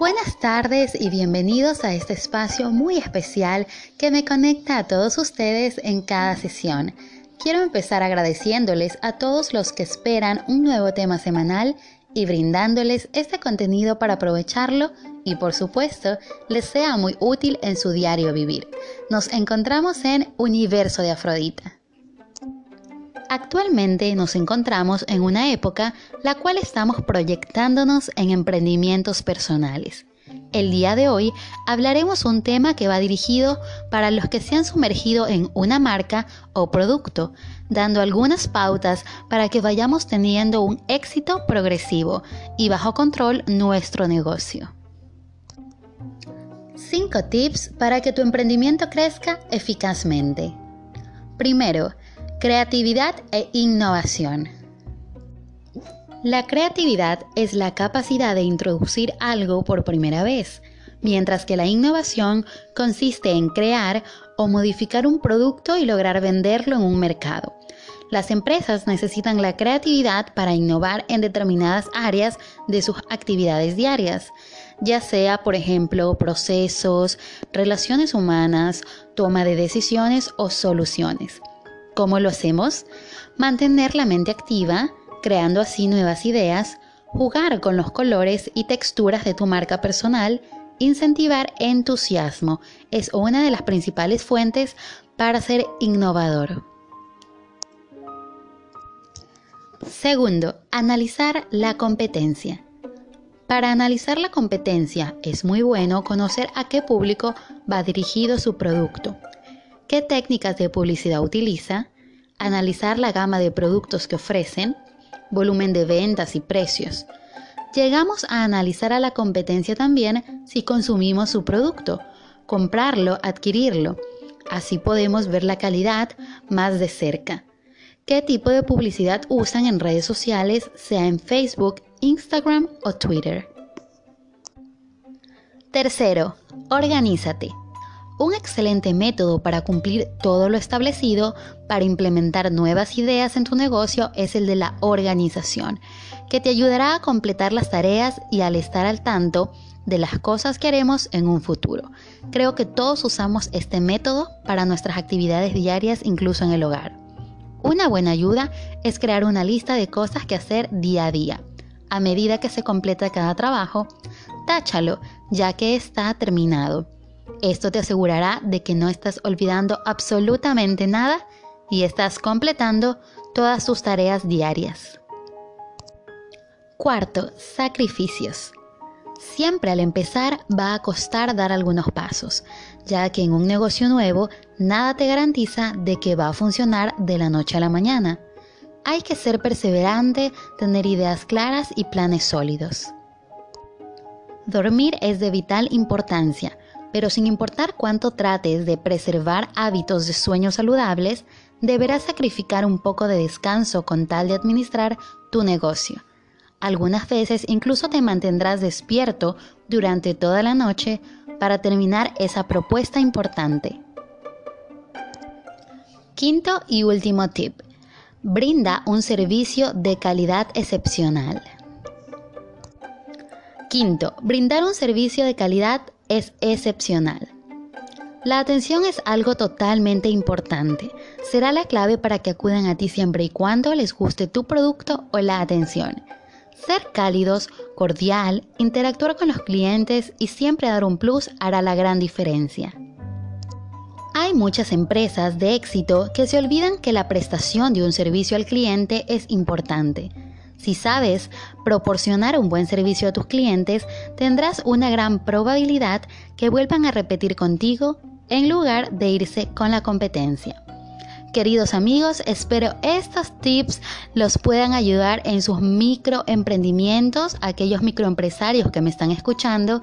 Buenas tardes y bienvenidos a este espacio muy especial que me conecta a todos ustedes en cada sesión. Quiero empezar agradeciéndoles a todos los que esperan un nuevo tema semanal y brindándoles este contenido para aprovecharlo y por supuesto les sea muy útil en su diario vivir. Nos encontramos en Universo de Afrodita. Actualmente nos encontramos en una época la cual estamos proyectándonos en emprendimientos personales. El día de hoy hablaremos un tema que va dirigido para los que se han sumergido en una marca o producto, dando algunas pautas para que vayamos teniendo un éxito progresivo y bajo control nuestro negocio. 5 tips para que tu emprendimiento crezca eficazmente. Primero, Creatividad e innovación. La creatividad es la capacidad de introducir algo por primera vez, mientras que la innovación consiste en crear o modificar un producto y lograr venderlo en un mercado. Las empresas necesitan la creatividad para innovar en determinadas áreas de sus actividades diarias, ya sea, por ejemplo, procesos, relaciones humanas, toma de decisiones o soluciones. ¿Cómo lo hacemos? Mantener la mente activa, creando así nuevas ideas, jugar con los colores y texturas de tu marca personal, incentivar entusiasmo es una de las principales fuentes para ser innovador. Segundo, analizar la competencia. Para analizar la competencia es muy bueno conocer a qué público va dirigido su producto qué técnicas de publicidad utiliza, analizar la gama de productos que ofrecen, volumen de ventas y precios. Llegamos a analizar a la competencia también si consumimos su producto, comprarlo, adquirirlo. Así podemos ver la calidad más de cerca. ¿Qué tipo de publicidad usan en redes sociales, sea en Facebook, Instagram o Twitter? Tercero, organízate. Un excelente método para cumplir todo lo establecido para implementar nuevas ideas en tu negocio es el de la organización, que te ayudará a completar las tareas y al estar al tanto de las cosas que haremos en un futuro. Creo que todos usamos este método para nuestras actividades diarias, incluso en el hogar. Una buena ayuda es crear una lista de cosas que hacer día a día. A medida que se completa cada trabajo, táchalo, ya que está terminado. Esto te asegurará de que no estás olvidando absolutamente nada y estás completando todas tus tareas diarias. Cuarto, sacrificios. Siempre al empezar va a costar dar algunos pasos, ya que en un negocio nuevo nada te garantiza de que va a funcionar de la noche a la mañana. Hay que ser perseverante, tener ideas claras y planes sólidos. Dormir es de vital importancia, pero sin importar cuánto trates de preservar hábitos de sueño saludables, deberás sacrificar un poco de descanso con tal de administrar tu negocio. Algunas veces incluso te mantendrás despierto durante toda la noche para terminar esa propuesta importante. Quinto y último tip. Brinda un servicio de calidad excepcional. Quinto, brindar un servicio de calidad es excepcional. La atención es algo totalmente importante. Será la clave para que acudan a ti siempre y cuando les guste tu producto o la atención. Ser cálidos, cordial, interactuar con los clientes y siempre dar un plus hará la gran diferencia. Hay muchas empresas de éxito que se olvidan que la prestación de un servicio al cliente es importante si sabes proporcionar un buen servicio a tus clientes, tendrás una gran probabilidad que vuelvan a repetir contigo en lugar de irse con la competencia. Queridos amigos, espero estos tips los puedan ayudar en sus microemprendimientos, aquellos microempresarios que me están escuchando,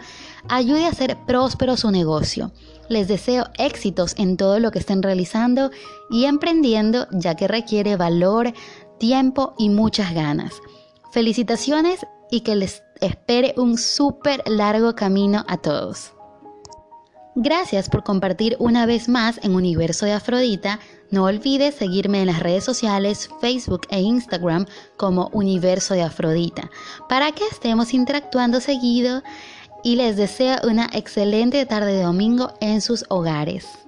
ayude a hacer próspero su negocio. Les deseo éxitos en todo lo que estén realizando y emprendiendo, ya que requiere valor, tiempo y muchas ganas. Felicitaciones y que les espere un súper largo camino a todos. Gracias por compartir una vez más en Universo de Afrodita. No olvides seguirme en las redes sociales Facebook e Instagram como Universo de Afrodita para que estemos interactuando seguido y les deseo una excelente tarde de domingo en sus hogares.